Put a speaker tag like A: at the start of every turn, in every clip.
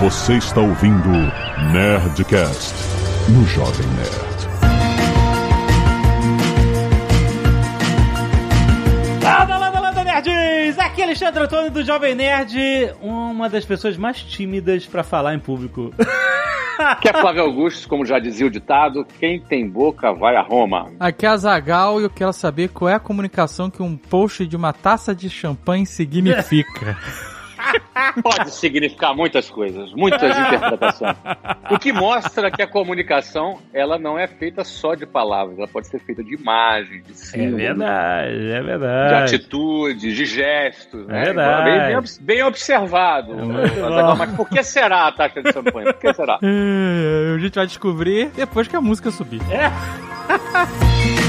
A: Você está ouvindo Nerdcast no Jovem Nerd.
B: Landa, landa, landa, nerds! Aqui é Alexandre Antônio do Jovem Nerd, uma das pessoas mais tímidas pra falar em público.
C: Que é Flávio Augusto, como já dizia o ditado, quem tem boca vai a Roma.
D: Aqui é a Zagal e eu quero saber qual é a comunicação que um post de uma taça de champanhe significa.
C: Pode significar muitas coisas, muitas interpretações. O que mostra que a comunicação, ela não é feita só de palavras, ela pode ser feita de imagens, de
B: É
C: símbolos,
B: verdade, é
C: de
B: verdade.
C: atitudes, de gestos. né?
B: verdade.
C: Bem, bem bem observado.
B: muito
C: Mas, por que será a taxa de champanhe? Por que será?
D: É, a gente vai descobrir depois que a música subir.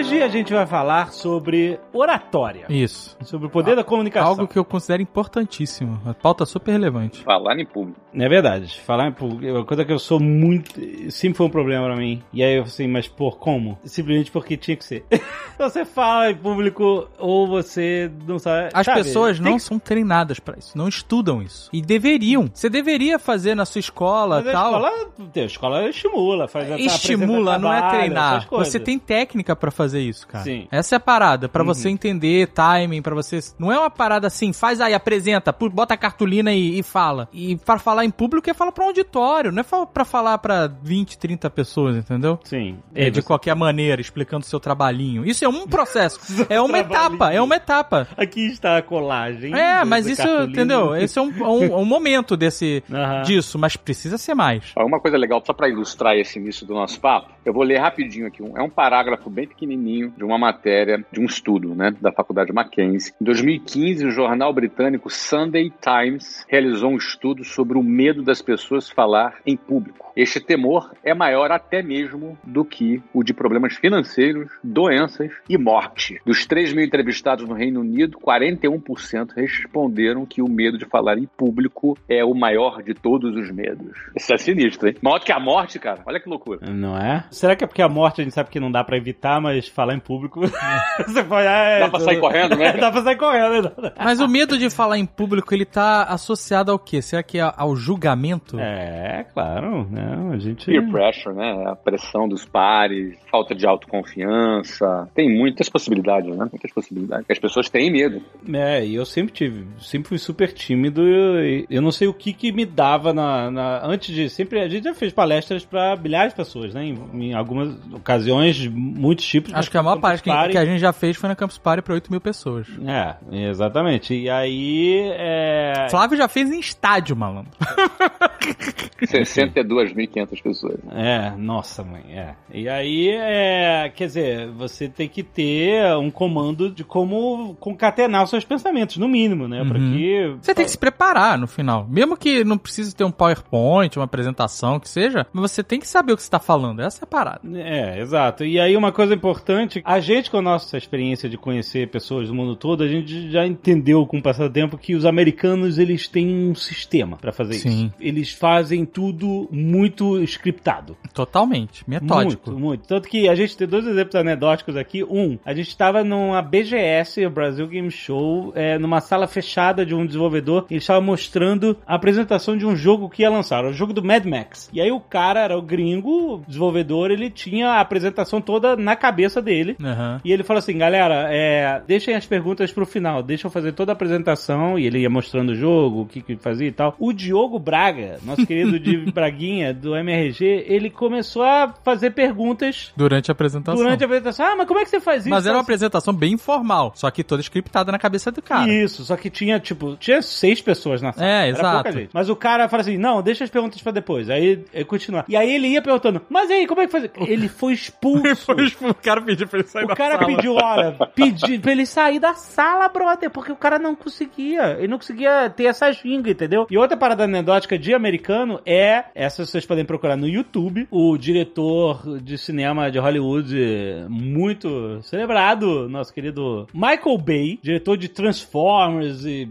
B: Hoje a gente vai falar sobre oratória.
D: Isso.
B: Sobre o poder da comunicação.
D: Algo que eu considero importantíssimo. A pauta super relevante.
C: Falar em público.
B: É verdade. Falar em público é uma coisa que eu sou muito. Sempre foi um problema pra mim. E aí eu falei assim, mas por como? Simplesmente porque tinha que ser. você fala em público ou você não sabe.
D: As
B: sabe?
D: pessoas não
B: que-
D: são treinadas pra isso, não estudam isso. E deveriam. Você deveria fazer na sua escola
B: Mas a
D: tal.
B: escola, a escola estimula, faz
D: Estimula, não é
B: trabalho,
D: treinar.
B: essas coisas.
D: Você tem técnica pra fazer isso, cara.
B: Sim.
D: Essa é a parada, pra você entender timing, pra você. Não é uma parada assim, faz aí, apresenta, bota a cartolina e, e fala. E pra falar em público é falar pra um auditório, não é pra falar pra 20, 30 pessoas, entendeu?
B: Sim.
D: É, de
B: você-
D: qualquer maneira, explicando o seu trabalhinho. Isso é um processo. é uma etapa, é uma etapa.
B: Aqui está a colagem.
D: É, mas isso,
B: cartolina.
D: entendeu? Esse é um, um, um momento desse, disso, mas precisa ser mais.
C: Uma coisa legal, só para ilustrar esse início do nosso papo, eu vou ler rapidinho aqui. Um- É um parágrafo bem pequenininho de uma matéria, de um estudo, né, da Faculdade Mackenzie. Em 2015, o jornal britânico Sunday Times realizou um estudo sobre o medo das pessoas falar em público. Este temor é maior até mesmo do que o de problemas financeiros, doenças e morte. Dos 3 mil entrevistados no Reino Unido, 41% responderam que o medo de falar em público é o maior de todos os medos. Isso é sinistro, hein? Maior do que a morte, cara. Olha que loucura.
B: Não é? Será que é porque a morte a gente sabe que não dá pra evitar, mas falar em público. você pode. ah, é,
C: Dá pra sair correndo, né, cara?
B: dá pra sair correndo, né?
D: Mas o medo de falar em público, ele tá associado ao quê? Será que é ao julgamento?
B: É, claro. Não, a gente.
C: Peer pressure, né? A pressão dos pares, falta de autoconfiança. Tem muitas possibilidades, né? Muitas possibilidades. As pessoas têm medo.
B: É, e eu sempre tive, sempre fui super tímido e eu não sei o que que me dava na, na- antes de, sempre, a gente já fez palestras pra milhares de pessoas, né, em, em algumas ocasiões, de muitos tipos.
D: Acho que a maior
B: Campus
D: parte que, que a gente já fez foi na Campus Party pra 8 mil pessoas.
B: É, exatamente, e aí, é...
D: Flávio já fez em estádio, malandro.
C: 62.500 pessoas.
B: É, nossa mãe, é. E aí, é, quer dizer, você tem que ter um comando de como concatenar os seus pensamentos, no mínimo, né, pra
D: Uhum.
B: que...
D: Você tem que se preparar no final. Mesmo que não precise ter um PowerPoint, uma apresentação, que seja, mas você tem que saber o que você tá falando. Essa é a parada.
B: É, exato. E aí uma coisa importante, a gente com a nossa experiência de conhecer pessoas do mundo todo, a gente já entendeu com o passar do tempo que os americanos eles têm um sistema pra fazer
D: Sim.
B: isso. Eles fazem tudo muito scriptado.
D: Totalmente. Metódico.
B: Muito, muito. Tanto que a gente tem dois exemplos anedóticos aqui. Um, a gente estava numa BGS, o Brasil Game Show, é, numa sala fechada de um desenvolvedor. Ele estava mostrando a apresentação de um jogo que ia lançar, o jogo do Mad Max. E aí o cara era o gringo, o desenvolvedor, ele tinha a apresentação toda na cabeça dele.
D: Aham.
B: E ele falou assim, galera, é, deixem as perguntas pro final, deixa eu fazer toda a apresentação, e ele ia mostrando o jogo, o que que fazia e tal. O Diogo Braga, nosso querido de Braguinha, do MRG, ele começou a fazer perguntas
D: Durante a apresentação.
B: durante a apresentação. Ah, mas como é que você faz isso?
D: Mas era uma
B: Assim,
D: apresentação bem informal, só que toda scriptada na cabeça do cara.
B: Isso, só que tinha, tipo, tinha seis pessoas na sala.
D: É,
B: Era
D: exato.
B: pouca gente. Mas o cara fala assim, não, deixa as perguntas pra depois. Aí, ele continua. E aí ele ia perguntando, mas aí, como é que faz? Ele foi expulso.
D: o cara pediu pra ele sair
B: O cara pediu, olha, pediu pra ele sair da sala, brother, porque o cara não conseguia. Ele não conseguia ter essa ginga, entendeu? E outra parada anedótica de americano é, essa vocês podem procurar no YouTube, o diretor de cinema de Hollywood muito celebrado, nosso querido Michael Bay, diretor de Transformers e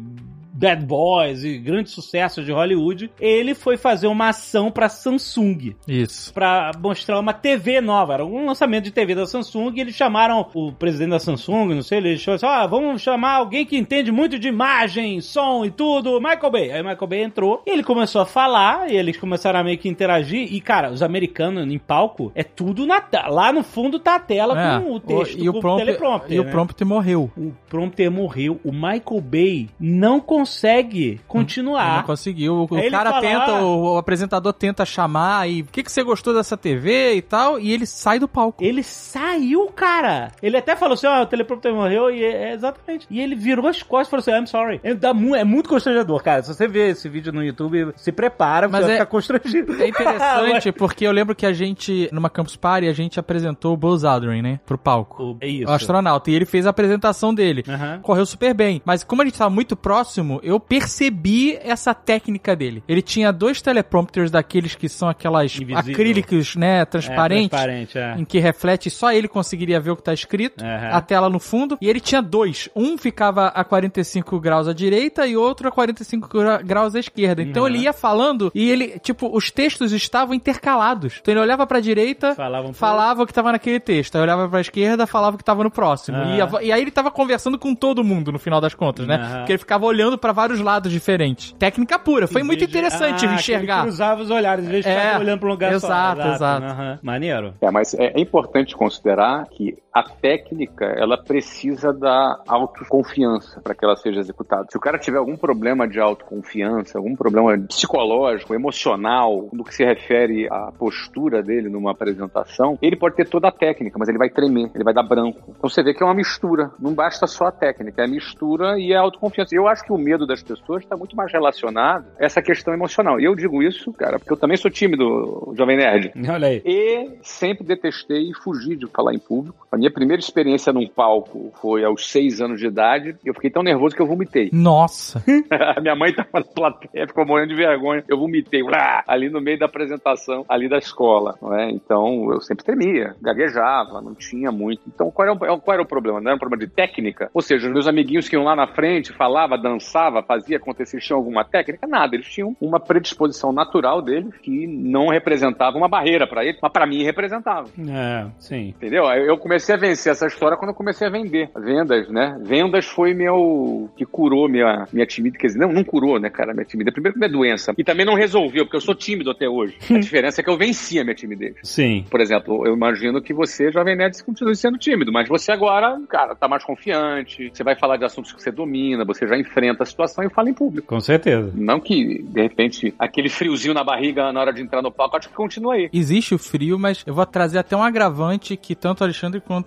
B: Bad Boys e grandes sucessos de Hollywood, ele foi fazer uma ação pra Samsung.
D: Isso.
B: Pra mostrar uma TV nova. Era um lançamento de TV da Samsung e eles chamaram o presidente da Samsung, não sei, ele achou assim, ah, vamos chamar alguém que entende muito de imagem, som e tudo, Michael Bay. Aí Michael Bay entrou e ele começou a falar e eles começaram a meio que interagir e, cara, os americanos em palco é tudo na tela. Lá no fundo tá a tela
D: É,
B: com o texto,
D: e o
B: com
D: prompter,
B: teleprompter,
D: e o
B: né?
D: prompter morreu.
B: O prompter morreu. O Michael Bay não consegue continuar.
D: não conseguiu. O,
B: Aí
D: cara
B: fala,
D: tenta,
B: ah.
D: o, o apresentador tenta chamar e o que, que você gostou dessa TV e tal, e ele sai do palco.
B: Ele saiu, cara. Ele até falou assim: ó, o teleprompter morreu, e é, é exatamente. E ele virou as costas e falou assim: I'm sorry. É, dá é muito constrangedor, cara. Se você ver esse vídeo no YouTube, se prepara, você
D: Mas
B: vai
D: é-
B: ficar constrangido.
D: É interessante porque eu lembro que a gente, numa Campus Party, a gente apresentou o Buzz Aldrin, né? Pro palco.
B: O- é isso.
D: O astronauta. E ele fez a apresentação dele.
B: Aham.
D: Correu super bem. Mas como a gente tava muito próximo, eu percebi essa técnica dele. Ele tinha dois teleprompters daqueles que são aquelas
B: Invisível.
D: acrílicos, né? Transparentes.
B: É, transparente, é.
D: Em que reflete, só ele conseguiria ver o que tá escrito,
B: Aham.
D: a tela no fundo, e ele tinha dois. Um ficava a 45 graus à direita e outro a 45 gra- graus à esquerda. Então
B: Uhum.
D: ele ia falando e ele, tipo, os textos estavam intercalados. Então ele olhava pra direita,
B: Falavam
D: falava o que tava naquele texto. Aí olhava pra esquerda, falava o que tava no próximo.
B: Aham.
D: E, e aí ele tava conversando com todo mundo no final das contas, né? Porque ele ficava olhando pra vários lados diferentes. Técnica pura. Foi muito interessante
B: Ah,
D: enxergar.
B: Cruzava os olhares, em vez de
D: É,
B: ficar olhando pra um lugar
D: exato,
B: só.
D: exato.
B: Aham. Maneiro.
C: É, mas é, é importante considerar que a técnica ela precisa da autoconfiança para que ela seja executada. Se o cara tiver algum problema de autoconfiança, algum problema psicológico, emocional, no que se refere à postura dele numa apresentação, ele pode ter toda a técnica, mas ele vai tremer, ele vai dar branco. Então você vê que é uma mistura. Não basta só a técnica, é a mistura e a autoconfiança. Eu acho que o medo das pessoas está muito mais relacionado a essa questão emocional. E eu digo isso, cara, porque eu também sou tímido, Jovem Nerd.
B: Olha aí.
C: E sempre detestei e fugi de falar em público. A minha primeira experiência num palco foi aos seis anos de idade. Eu fiquei tão nervoso que eu vomitei.
D: Nossa.
C: A minha mãe tava na plateia, ficou morrendo de vergonha. Eu vomitei lá, ali no meio da apresentação, ali da escola. Não é? Então eu sempre temia, gaguejava, não tinha muito. Então qual era, o, qual era o problema? Não era um problema de técnica? Ou seja, os meus amiguinhos que iam lá na frente, falava, dançava, fazia acontecer, tinham alguma técnica? Nada. Eles tinham uma predisposição natural deles que não representava uma barreira para eles, mas para mim representava.
B: É, sim.
C: Entendeu? Eu eu comecei a vencer essa história quando eu comecei a vender. Vendas, né? Vendas foi meu. que curou minha, minha timidez. Quer dizer, não, não curou, né, cara, minha timidez. Primeiro que minha doença. E também não resolveu, porque eu sou tímido até hoje. A diferença é que eu venci a minha timidez.
B: Sim.
C: Por exemplo, eu imagino que você, Jovem Nerd, continue sendo tímido, mas você agora, cara, tá mais confiante, você vai falar de assuntos que você domina, você já enfrenta a situação e fala em público.
B: Com certeza.
C: Não que, de repente, aquele friozinho na barriga na hora de entrar no palco, acho que continua aí.
D: Existe o frio, mas eu vou trazer até um agravante que tanto o Alexandre quanto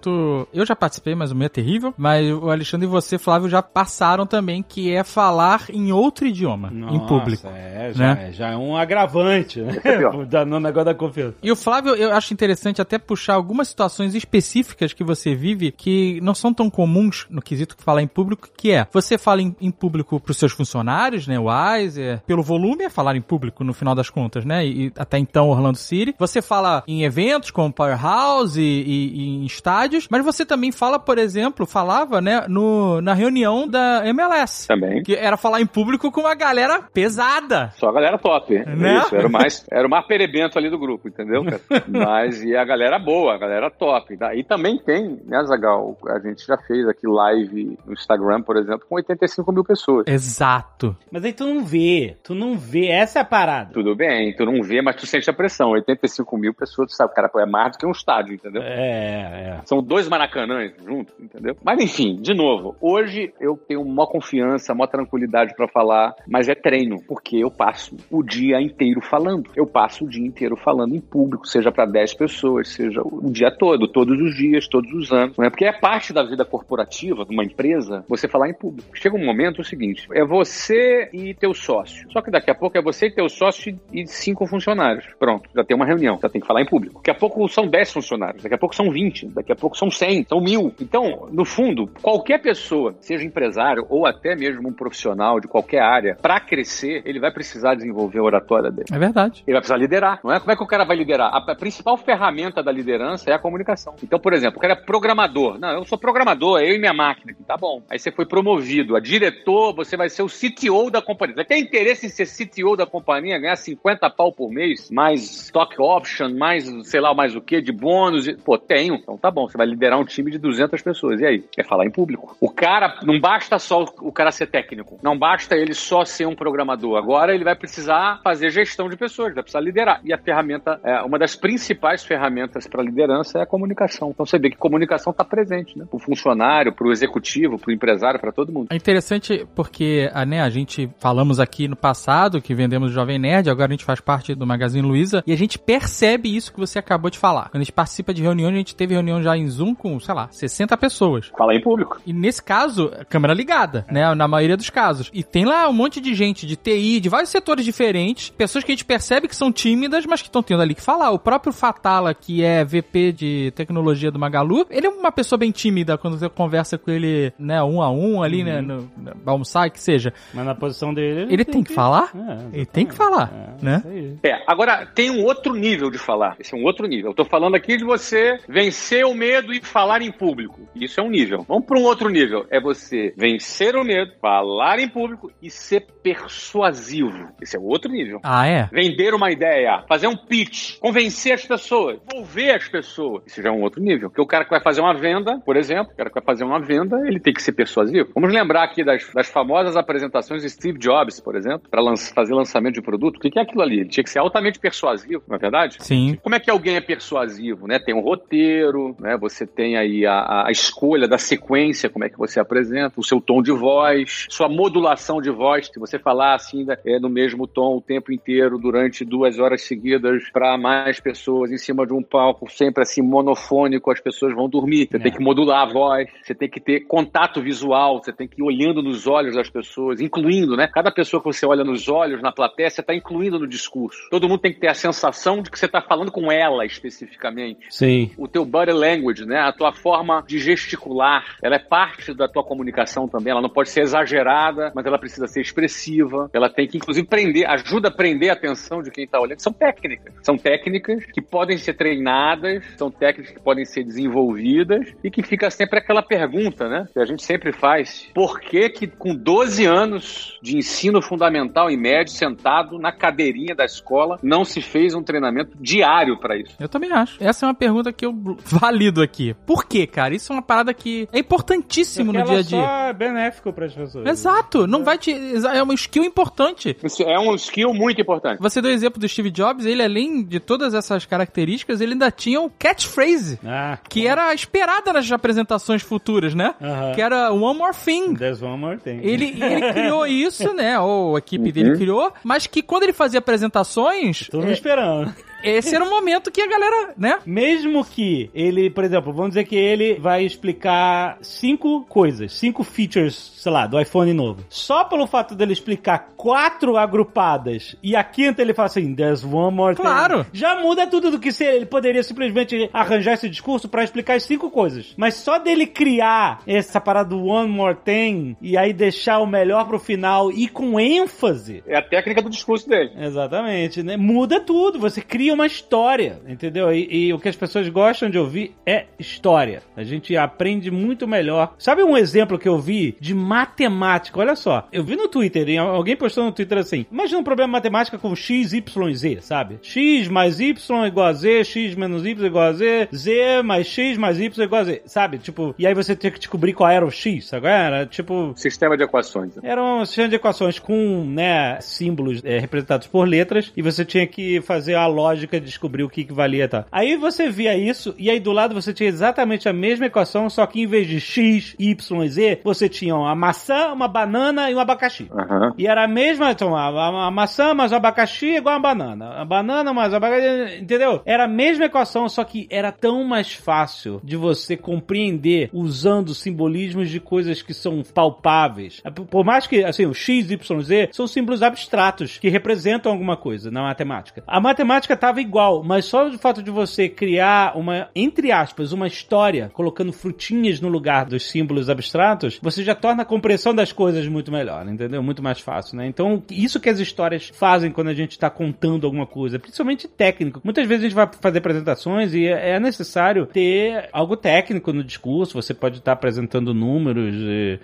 D: eu já participei, mas o meu é terrível. Mas o Alexandre e você, Flávio, já passaram também, que é falar em outro idioma, em
B: Nossa,
D: público.
B: É, já,
D: né?
B: é, já é um agravante, né?
C: é
B: no negócio da confiança.
D: E o Flávio, eu acho interessante até puxar algumas situações específicas que você vive que não são tão comuns no quesito que falar em público, que é, você fala em, em público pros seus funcionários, né, o Weiser, pelo volume é falar em público no final das contas, né, e, e até então Orlando City. Você fala em eventos como Powerhouse e, e- e em estádios, mas você também fala, por exemplo, falava, né, no, na reunião da MLS.
C: Também.
D: Que era falar em público com uma galera pesada.
C: Só a galera top.
D: Né?
C: Isso, era o mais, era o mais perebento ali do grupo, entendeu? cara? Mas e a galera boa, a galera top. E também tem, né, Zagal? A gente já fez aqui live no Instagram, por exemplo, com 85 mil pessoas.
D: Exato.
B: Mas aí tu não vê, tu não vê, essa é a parada.
C: Tudo bem, tu não vê, mas tu sente a pressão. 85 mil pessoas, tu sabe, cara, é mais do que um estádio, entendeu?
B: É, é.
C: São dois maracanãs juntos, entendeu? Mas enfim, de novo, hoje eu tenho maior confiança, maior tranquilidade pra falar, mas é treino, porque eu passo o dia inteiro falando. Eu passo o dia inteiro falando em público, seja pra 10 pessoas, seja o dia todo, todos os dias, todos os anos. Não é porque é parte da vida corporativa de uma empresa você falar em público. Chega um momento o seguinte, é você e teu sócio. Só que daqui a pouco é você e teu sócio e cinco funcionários. Pronto, já tem uma reunião, já tem que falar em público. Daqui a pouco são 10 funcionários, daqui a pouco são 20, daqui a pouco são 100, são mil. Então, no fundo, qualquer pessoa, seja empresário ou até mesmo um profissional de qualquer área, para crescer, ele vai precisar desenvolver a oratória dele.
D: É verdade.
C: Ele vai precisar liderar, não é? Como é que o cara vai liderar? A principal ferramenta da liderança é a comunicação. Então, por exemplo, o cara é programador. Não, eu sou programador, eu e minha máquina. Tá bom. Aí você foi promovido a diretor, você vai ser o CTO da companhia. Você tem interesse em ser CTO da companhia, ganhar 50 pau por mês, mais stock option, mais sei lá mais o que, de bônus? Pô, tenho. Então tá bom, você vai liderar um time de 200 pessoas. E aí? É falar em público. O cara, não basta só o cara ser técnico. Não basta ele só ser um programador. Agora ele vai precisar fazer gestão de pessoas, vai precisar liderar. E a ferramenta, é, uma das principais ferramentas para liderança é a comunicação. Então você vê que comunicação está presente, né? Para o funcionário, para o executivo, para o empresário, para todo mundo.
D: É interessante porque né, a gente falamos aqui no passado que vendemos o Jovem Nerd, agora a gente faz parte do Magazine Luiza e a gente percebe isso que você acabou de falar. Quando a gente participa de reuniões, a gente teve reunião já em Zoom com, sei lá, 60 pessoas.
C: Fala em público.
D: E nesse caso, câmera ligada, né? Na maioria dos casos. E tem lá um monte de gente de TI, de vários setores diferentes, pessoas que a gente percebe que são tímidas, mas que estão tendo ali que falar. O próprio Fatala, que é VP de tecnologia do Magalu, ele é uma pessoa bem tímida quando você conversa com ele, né, um a um ali, né, uhum. né, no, no, almoçar, que seja.
B: Mas na posição dele,
D: ele, ele tem, tem, que, falar. É, ele tem que falar, é, né?
C: É, agora tem um outro nível de falar. Esse é um outro nível. Eu tô falando aqui de você vencer o medo e falar em público. Isso é um nível. Vamos para um outro nível. É você vencer o medo, falar em público e ser persuasivo. Esse é outro nível.
D: Ah, é?
C: Vender uma ideia, fazer um pitch, convencer as pessoas, envolver as pessoas. Isso já é um outro nível. Porque o cara que vai fazer uma venda, por exemplo, o cara que vai fazer uma venda, ele tem que ser persuasivo. Vamos lembrar aqui das, das famosas apresentações de Steve Jobs, por exemplo, para fazer lançamento de produto. O que é aquilo ali? Ele tinha que ser altamente persuasivo, não é verdade?
D: Sim.
C: Como é que alguém é persuasivo, né? Tem um roteiro, né? Você tem aí a, a escolha da sequência, como é que você apresenta, o seu tom de voz, sua modulação de voz, se você falar assim é, no mesmo tom o tempo inteiro durante duas horas seguidas para mais pessoas em cima de um palco, sempre assim monofônico, as pessoas vão dormir. Você é. tem que modular a voz, você tem que ter contato visual, você tem que ir olhando nos olhos das pessoas, incluindo, né? Cada pessoa que você olha nos olhos na plateia, você está incluindo no discurso. Todo mundo tem que ter a sensação de que você está falando com ela especificamente.
B: Sim.
C: O teu body language, né? A tua forma de gesticular, ela é parte da tua comunicação também. Ela não pode ser exagerada, mas ela precisa ser expressiva. Ela tem que, inclusive, prender, ajuda a prender a atenção de quem está olhando. São técnicas. São técnicas que podem ser treinadas, são técnicas que podem ser desenvolvidas e que fica sempre aquela pergunta, né? Que a gente sempre faz. Por que que com 12 anos de ensino fundamental e médio, sentado na cadeirinha da escola, não se fez um treinamento diário para isso?
D: Eu também acho. Essa é uma pergunta que eu valido aqui. Por quê, cara? Isso é uma parada que é importantíssimo Porque no dia a dia. Só
B: é benéfico para as pessoas.
D: Exato. Não é. vai te. É uma skill importante.
C: Isso é um skill muito importante.
D: Você deu o exemplo do Steve Jobs, ele além de todas essas características, ele ainda tinha o catchphrase, ah, que era esperada nas apresentações futuras, né? Uh -huh. Que era One More Thing.
B: There's one more thing.
D: Ele, ele criou isso, né? Ou a equipe dele uhum. criou, mas que quando ele fazia apresentações.
B: Tô é, esperando
D: esse era o momento que a galera, né?
B: Mesmo que ele, por exemplo, vamos dizer que ele vai explicar cinco coisas, cinco features, sei lá, do iPhone novo. Só pelo fato dele explicar quatro agrupadas e a quinta ele fala assim, there's one more
D: thing. Claro.
B: Já muda tudo do que se ele poderia simplesmente arranjar esse discurso para explicar as cinco coisas. Mas só dele criar essa parada do one more thing e aí deixar o melhor pro final e com ênfase.
C: É a técnica do discurso dele.
B: Exatamente, né? Muda tudo. Você cria uma história, entendeu? E, e, o que as pessoas gostam de ouvir é história. A gente aprende muito melhor. Sabe um exemplo que eu vi de matemática? Olha só, eu vi no Twitter, alguém postou no Twitter assim: imagina um problema matemática com x, y e z, sabe? x mais y igual a z, x menos y igual a z, z mais x mais y igual a z, sabe? Tipo, e aí você tinha que descobrir qual era o x, sabe? Era tipo.
C: Sistema de equações.
B: Era um sistema de equações com, né, símbolos é, representados por letras e você tinha que fazer a lógica de descobrir o que, que valia tá. Aí você via isso, e aí do lado você tinha exatamente a mesma equação, só que em vez de x, y e z, você tinha uma maçã, uma banana e um abacaxi. Uhum. E era a mesma, então, a, a, a maçã mais o abacaxi é igual a banana. A banana mais o abacaxi, entendeu? Era a mesma equação, só que era tão mais fácil de você compreender usando simbolismos de coisas que são palpáveis. Por mais que, assim, o x, y, z são símbolos abstratos que representam alguma coisa na matemática. A matemática tá tava igual, mas só o fato de você criar uma, entre aspas, uma história, colocando frutinhas no lugar dos símbolos abstratos, você já torna compreensão das coisas muito melhor, entendeu? Muito mais fácil, né? Então, isso que as histórias fazem quando a gente tá contando alguma coisa, principalmente técnico. Muitas vezes a gente vai fazer apresentações e é necessário ter algo técnico no discurso, você pode estar apresentando números,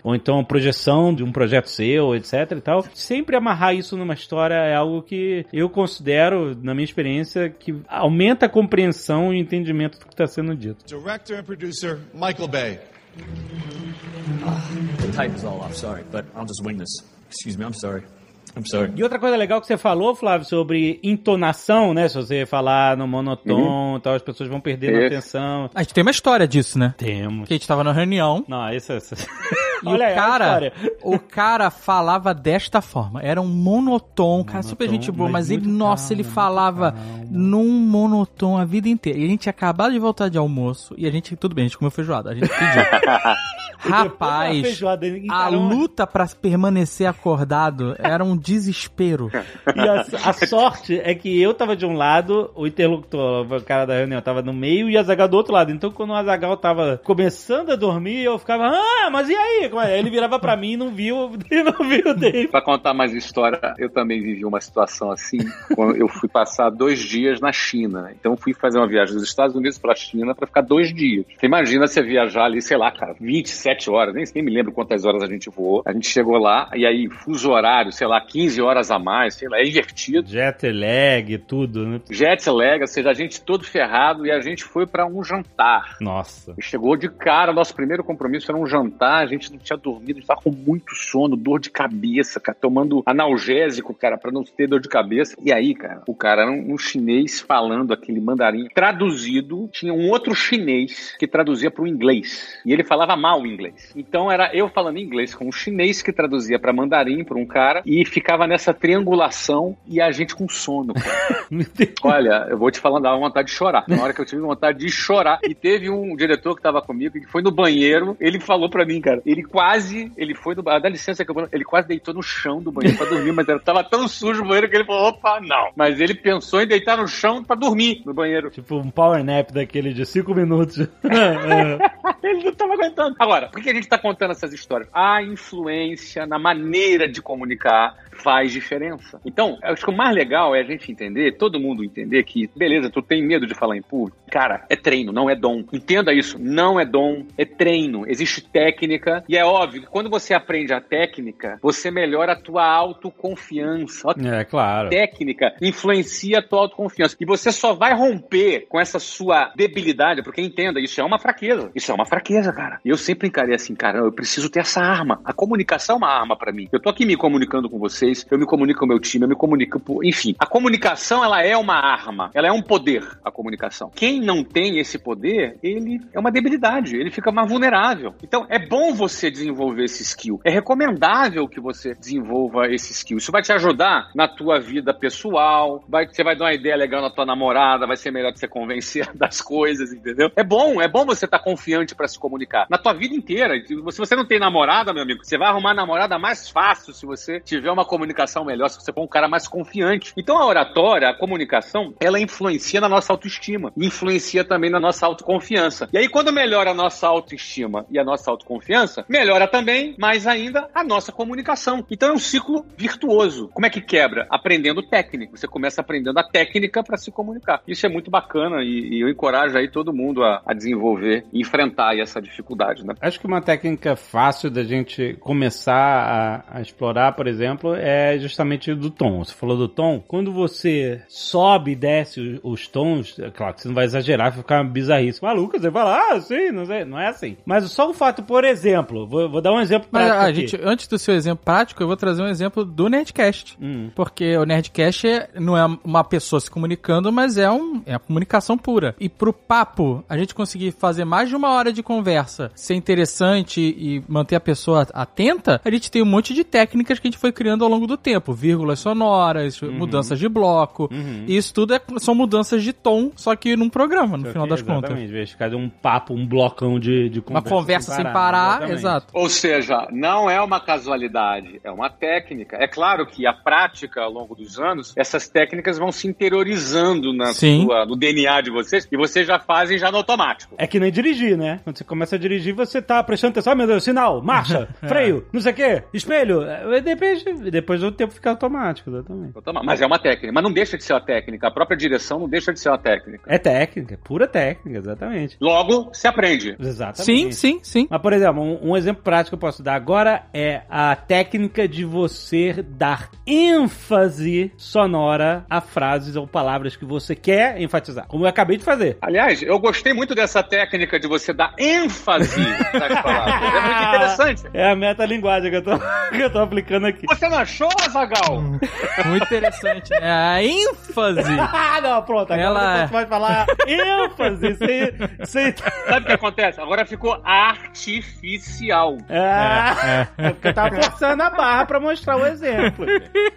B: ou então projeção de um projeto seu, etc e tal. Sempre amarrar isso numa história é algo que eu considero, na minha experiência, que aumenta a compreensão e entendimento do que está sendo dito. Director and producer Michael Bay.
E: The tape is all off, sorry, but I'll just wing this. Excuse me, I'm sorry. I'm sorry.
B: E outra coisa legal que você falou, Flávio, sobre entonação, né? Se você falar no monotom uhum. tal, as pessoas vão perdendo a atenção.
D: A gente tem uma história disso, né?
B: Temos.
D: Que a gente tava na reunião.
B: Não, isso é...
D: E Olha o cara, o cara falava desta forma. Era um monotom, cara, super gente boa, mas, mas ele, nossa, ele falava num monotom a vida inteira. E a gente tinha acabado de voltar de almoço e a gente, tudo bem, a gente comeu feijoada, a gente pediu. Rapaz, a luta para permanecer acordado era um desespero.
B: E a, a, sorte é que eu tava de um lado, o interlocutor, o cara da reunião, tava no meio e a Zagal do outro lado. Então quando o Azagal tava começando a dormir, eu ficava, ah, mas e aí? É? Ele virava pra mim e não viu, e não viu dele.
C: Pra contar mais história, eu também vivi uma situação assim, quando eu fui passar dois dias na China. Então fui fazer uma viagem dos Estados Unidos pra China pra ficar dois dias. Você imagina você viajar ali, sei lá, cara, 27 horas, nem, nem me lembro quantas horas a gente voou. A gente chegou lá e aí fuso horário, sei lá, 15 horas a mais, sei lá, é invertido.
B: Jet lag, tudo, né?
C: Jet lag, ou seja, a gente todo ferrado e a gente foi para um jantar.
B: Nossa.
C: E chegou de cara, nosso primeiro compromisso era um jantar, a gente não tinha dormido, estava com muito sono, dor de cabeça, cara, tomando analgésico, cara, para não ter dor de cabeça. E aí, cara, o cara era um, um chinês falando aquele mandarim traduzido, tinha um outro chinês que traduzia para o inglês. E ele falava mal o inglês. Então era eu falando inglês com um chinês que traduzia para mandarim para um cara e ficava nessa triangulação e a gente com sono, Olha, eu vou te falar, dava vontade de chorar. Na hora que eu tive vontade de chorar. E teve um diretor que tava comigo que foi no banheiro, ele falou para mim, cara, ele quase, ele foi no dá licença que eu ele quase deitou no chão do banheiro pra dormir, mas tava tão sujo o banheiro que ele falou, opa, não. Mas ele pensou em deitar no chão pra dormir no banheiro.
B: Tipo um power nap daquele de cinco minutos.
C: ele não tava aguentando. Agora, por que a gente tá contando essas histórias? A influência na maneira de comunicar faz diferença. Então, acho que o mais legal é a gente entender, todo mundo entender que, beleza, tu tem medo de falar em público. Cara, é treino, não é dom. Entenda isso, não é dom, é treino. Existe técnica e é óbvio que quando você aprende a técnica, você melhora a tua autoconfiança.
B: É, claro.
C: Técnica influencia a tua autoconfiança. E você só vai romper com essa sua debilidade, porque entenda, isso é uma fraqueza. Isso é uma fraqueza, cara. Eu sempre encarei assim, cara, eu preciso ter essa arma. A comunicação é uma arma para mim. Eu tô aqui me comunicando com você vocês, eu me comunico com o meu time, eu me comunico, por... enfim. A comunicação, ela é uma arma, ela é um poder, a comunicação. Quem não tem esse poder, ele é uma debilidade, ele fica mais vulnerável. Então, é bom você desenvolver esse skill. É recomendável que você desenvolva esse skill. Isso vai te ajudar na tua vida pessoal, vai, você vai dar uma ideia legal na tua namorada, vai ser melhor você convencer das coisas, entendeu? É bom, é bom você estar tá confiante para se comunicar. Na tua vida inteira, se você não tem namorada, meu amigo, você vai arrumar namorada mais fácil se você tiver uma comunicação melhor, se você for um cara mais confiante. Então a oratória, a comunicação, ela influencia na nossa autoestima, influencia também na nossa autoconfiança. E aí quando melhora a nossa autoestima e a nossa autoconfiança, melhora também, mais ainda, a nossa comunicação. Então é um ciclo virtuoso. Como é que quebra? Aprendendo técnica. Você começa aprendendo a técnica para se comunicar. Isso é muito bacana e, e eu encorajo aí todo mundo a, a desenvolver e enfrentar essa dificuldade, né?
B: Acho que uma técnica fácil da gente começar a, a explorar, por exemplo, é justamente do tom. Você falou do tom. Quando você sobe e desce os, os tons, é claro que você não vai exagerar, vai ficar bizarrice. Maluco, você fala, ah, sim, não, sei, não é assim. Mas só o fato, por exemplo, vou, vou dar um exemplo
D: prático. Mas, gente, antes do seu exemplo prático, eu vou trazer um exemplo do Nerdcast. Hum. Porque o Nerdcast não é uma pessoa se comunicando, mas é, um, é a comunicação pura. E pro papo, a gente conseguir fazer mais de uma hora de conversa, ser interessante e manter a pessoa atenta, a gente tem um monte de técnicas que a gente foi criando ao longo do tempo. Vírgulas sonoras, uhum. mudanças de bloco. Uhum. E isso tudo é, são mudanças de tom, só que num programa, no só final das contas.
B: Exatamente, vez de cada um papo, um blocão de, de
D: conversa. Uma conversa sem parar, sem parar exatamente. Exato.
C: Ou seja, não é uma casualidade, é uma técnica. É claro que a prática ao longo dos anos, essas técnicas vão se interiorizando na sua, no DNA de vocês e vocês já fazem já no automático.
B: É que nem dirigir, né? Quando você começa a dirigir, você tá prestando atenção, ah, meu Deus, sinal, marcha, freio, não sei o quê, espelho. É, Depois, depois do tempo fica automático, exatamente.
C: Automa- Mas é uma técnica. Mas não deixa de ser uma técnica. A própria direção não deixa de ser uma técnica.
B: É técnica, é pura técnica, exatamente.
C: Logo, se aprende.
B: Exatamente.
D: Sim, sim, sim.
B: Mas, por exemplo, um, um exemplo prático que eu posso dar agora é a técnica de você dar ênfase sonora a frases ou palavras que você quer enfatizar. Como eu acabei de fazer.
C: Aliás, eu gostei muito dessa técnica de você dar ênfase nas palavras. É muito interessante.
B: É a metalinguagem que eu tô, que eu tô aplicando aqui.
C: Você não achou, Azagal?
D: Muito interessante. É a ênfase.
B: Ah, não, pronto. Agora
D: Ela-
B: você pode falar ênfase sem... sem...
C: Sabe o que acontece? Agora ficou artificial.
B: Ah, é porque eu tava forçando a barra pra mostrar o exemplo.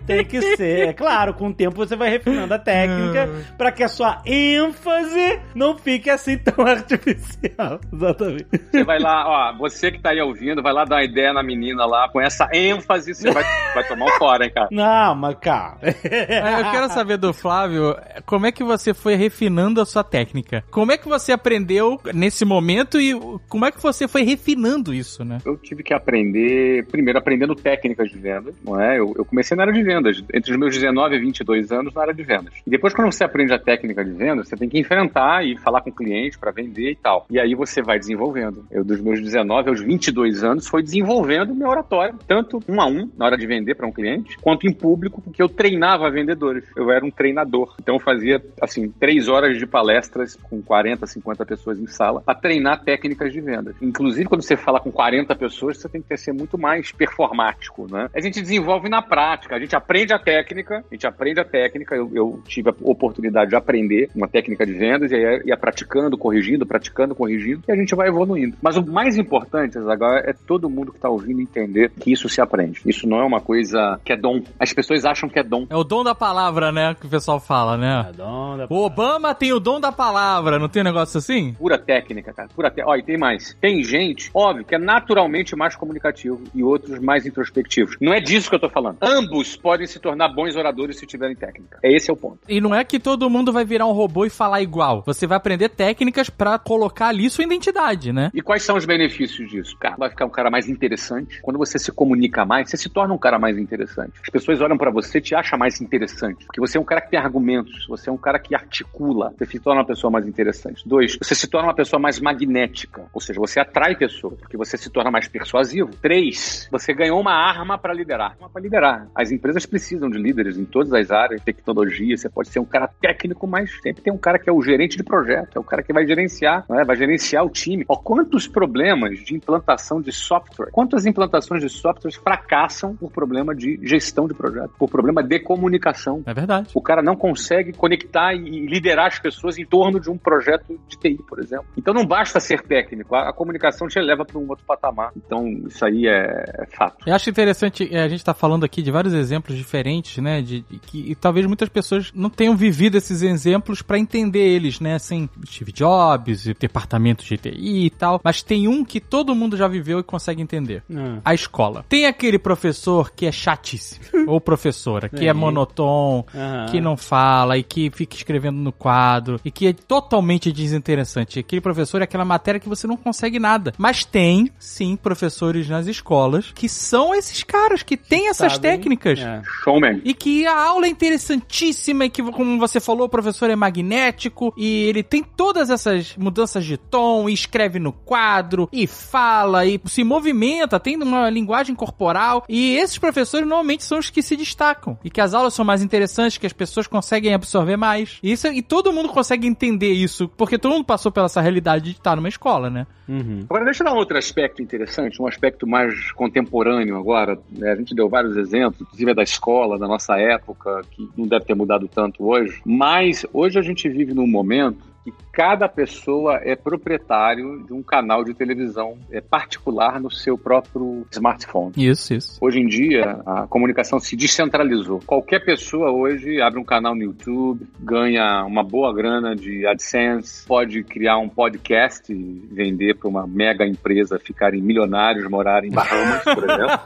B: Tem que ser, é claro, com o tempo você vai refinando a técnica pra que a sua ênfase não fique assim tão artificial. Exatamente.
C: Você vai lá, ó, você que tá aí ouvindo, vai lá dar uma ideia na menina lá, com essa ênfase, você vai, vai tomar um fora, hein, cara.
B: Não, mas calma.
D: É, Eu quero saber do Flávio, como é que você foi refinando a sua técnica? Como é que você aprendeu nesse momento e como é que você foi refinando isso, né?
C: Eu tive que aprender, primeiro aprendendo técnicas de vendas, não é? Eu, eu comecei na área de vendas, entre os meus 19 e 22 anos na área de vendas. E depois quando você aprende a técnica de vendas, você tem que enfrentar e falar com o cliente para vender e tal. E aí você vai desenvolvendo. Eu dos meus 19 aos 22 anos foi desenvolvendo meu oratório, tanto um a um na hora de vender para um cliente, quanto em público, porque eu treinava vendedores. Eu era um treinador. Então eu fazia assim, três horas de palestras com 40, 50 pessoas em sala para treinar técnicas de vendas. Inclusive, quando você fala com 40 pessoas, você tem que ser muito mais performático, né? A gente desenvolve na prática, a gente aprende a técnica, a gente aprende a técnica. Eu, eu tive a oportunidade de aprender uma técnica de vendas e aí ia praticando, corrigindo, praticando, corrigindo, e a gente vai evoluindo. Mas o mais importante, agora, é todo mundo que está ouvindo entender que isso se aprende. Isso não é uma coisa que é dom. As pessoas acham que é dom.
D: É o dom da palavra, né? Que o pessoal fala, né?
B: Redonda.
D: O Obama tem o dom da palavra, não tem um negócio assim?
C: Pura técnica, cara. Pura técnica. Ó, e tem mais. Tem gente, óbvio, que é naturalmente mais comunicativo e outros mais introspectivos. Não é disso que eu tô falando. Ambos podem se tornar bons oradores se tiverem técnica. É esse é o ponto.
D: E não é que todo mundo vai virar um robô e falar igual. Você vai aprender técnicas pra colocar ali sua identidade, né?
C: E quais são os benefícios disso? Cara, vai ficar um cara mais interessante. Quando você se comunica mais, você se torna um cara mais interessante. As pessoas olham pra você e te acham mais interessante. Porque você é um cara que tem argumentos, você é um cara que articula, você se torna uma pessoa mais interessante. Dois, você se torna uma pessoa mais magnética. Ou seja, você atrai pessoas, porque você se torna mais persuasivo. Três, você ganhou uma arma pra liderar. Uma pra liderar. As empresas precisam de líderes em todas as áreas, tecnologia. Você pode ser um cara técnico, mas sempre tem um cara que é o gerente de projeto, é o cara que vai gerenciar, né? vai gerenciar o time. Ó, quantos problemas de implantação de software, quantas implantações de softwares fracassam por problema de gestão de projeto, por problema de comunicação.
D: É verdade.
C: O cara não consegue conectar e liderar as pessoas em torno de um projeto de TI, por exemplo. Então não basta ser técnico, a, a comunicação te leva para um outro patamar. Então isso aí é, é fato.
D: Eu acho interessante, é, a gente tá falando aqui de vários exemplos diferentes, né? De, de que e talvez muitas pessoas não tenham vivido esses exemplos pra entender eles, né? Assim, Steve Jobs, e departamento de TI e tal. Mas tem um que todo mundo já viveu e consegue entender.
B: Ah.
D: A escola. Tem aquele professor que é chatíssimo. ou professora, que é monotom,
B: Aham.
D: que não fala e que fica escrevendo no quadro e que é totalmente desinteressante. Aquele professor é aquela matéria que você não consegue nada. Mas tem, sim, professores nas escolas que são esses caras que têm essas
B: Sabem.
D: técnicas.
B: É.
C: Showman.
D: E que a aula é interessantíssima e que, como você falou, o professor é magnético e ele tem todas essas mudanças de tom e escreve no quadro e fala e se movimenta, tem uma linguagem corporal e esses professores normalmente são os que se destacam e que as aulas são mais interessantes, que as pessoas conseguem absorver mais. E, isso, e todo mundo consegue entender isso, porque todo mundo passou pela essa realidade de estar numa escola, né?
B: Uhum.
C: Agora, deixa eu dar um outro aspecto interessante, um aspecto mais contemporâneo agora. né? A gente deu vários exemplos, inclusive é da escola, da nossa época, que não deve ter mudado tanto hoje. Mas hoje a gente vive num momento que cada pessoa é proprietário de um canal de televisão é particular no seu próprio smartphone.
D: Isso, isso.
C: Hoje em dia, a comunicação se descentralizou. Qualquer pessoa hoje abre um canal no YouTube, ganha uma boa grana de AdSense, pode criar um podcast e vender para uma mega empresa, ficarem milionários, morar em Bahamas, por exemplo.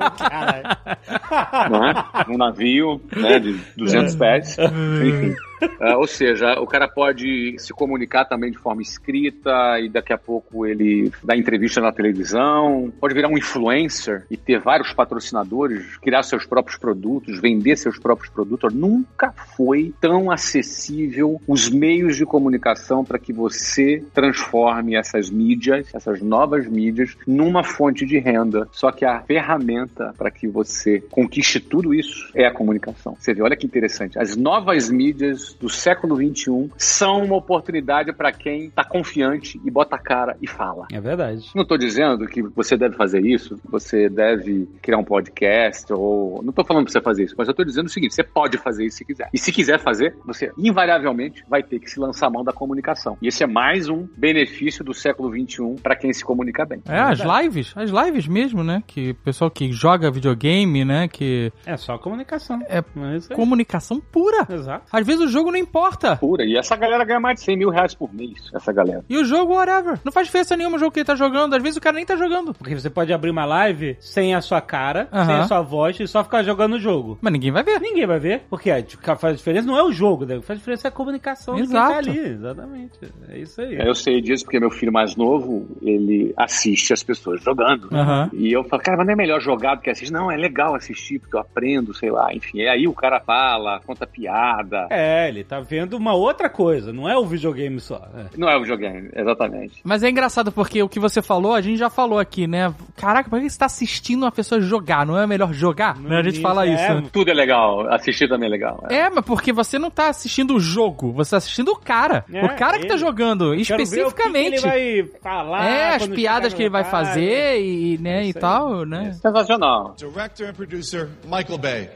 C: né? Num navio né, de 200 pés. Enfim. Uh, ou seja, o cara pode se comunicar também de forma escrita e daqui a pouco ele dá entrevista na televisão, pode virar um influencer e ter vários patrocinadores, criar seus próprios produtos, vender seus próprios produtos. Nunca foi tão acessível os meios de comunicação para que você transforme essas mídias, essas novas mídias, numa fonte de renda. Só que a ferramenta para que você conquiste tudo isso é a comunicação. Você vê, olha que interessante. As novas mídias do século XXI são uma oportunidade para quem está confiante e bota a cara e fala.
B: É verdade.
C: Não estou dizendo que você deve fazer isso, você deve criar um podcast ou. Não estou falando para você fazer isso, mas eu estou dizendo o seguinte: você pode fazer isso se quiser. E se quiser fazer, você invariavelmente vai ter que se lançar a mão da comunicação. E esse é mais um benefício do século XXI para quem se comunica bem.
D: É, as lives, as lives mesmo, né? Que o pessoal que joga videogame, né? Que.
B: É só comunicação.
D: É, é comunicação pura.
B: Exato.
D: Às vezes o jogo não importa.
C: Pura. E essa galera ganha mais de 100 mil reais por mês, essa galera.
D: E o jogo, whatever. Não faz diferença nenhuma o jogo que ele tá jogando. Às vezes o cara nem tá jogando.
B: Porque você pode abrir uma live sem a sua cara, sem a sua voz e só ficar jogando o jogo.
D: Mas ninguém vai ver.
B: Ninguém vai ver. Porque o que faz diferença não é o jogo, né? o que faz diferença é a comunicação
D: Exato.
B: de quem tá ali. Exatamente. É isso aí.
C: Eu sei disso porque meu filho mais novo, ele assiste as pessoas jogando. E eu falo, cara, mas não é melhor jogar do que assistir? Não, é legal assistir, porque eu aprendo, sei lá, enfim. É aí o cara fala, conta piada.
B: É, ele tá vendo uma outra coisa, não é o videogame só. É.
C: Não é o videogame, exatamente.
D: Mas é engraçado porque o que você falou, a gente já falou aqui, né? Caraca, por que você tá assistindo uma pessoa jogar? Não é melhor jogar? Né? A gente fala
B: é,
D: isso. né?
C: Tudo é legal, assistir também é legal. é.
D: É, mas porque você não tá assistindo o jogo, você tá assistindo o cara.
B: É,
D: o cara que tá
B: ele.
D: jogando,
B: Quero ver o que
D: especificamente.
B: ele vai falar.
D: É, as piadas que ele vai fazer e, né,
B: É
D: e tal, né?
C: Sensacional.
F: Director and producer Michael Bay.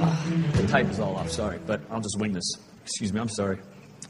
E: The tape is all off, sorry, but I'll just wing this. Excuse me, I'm sorry.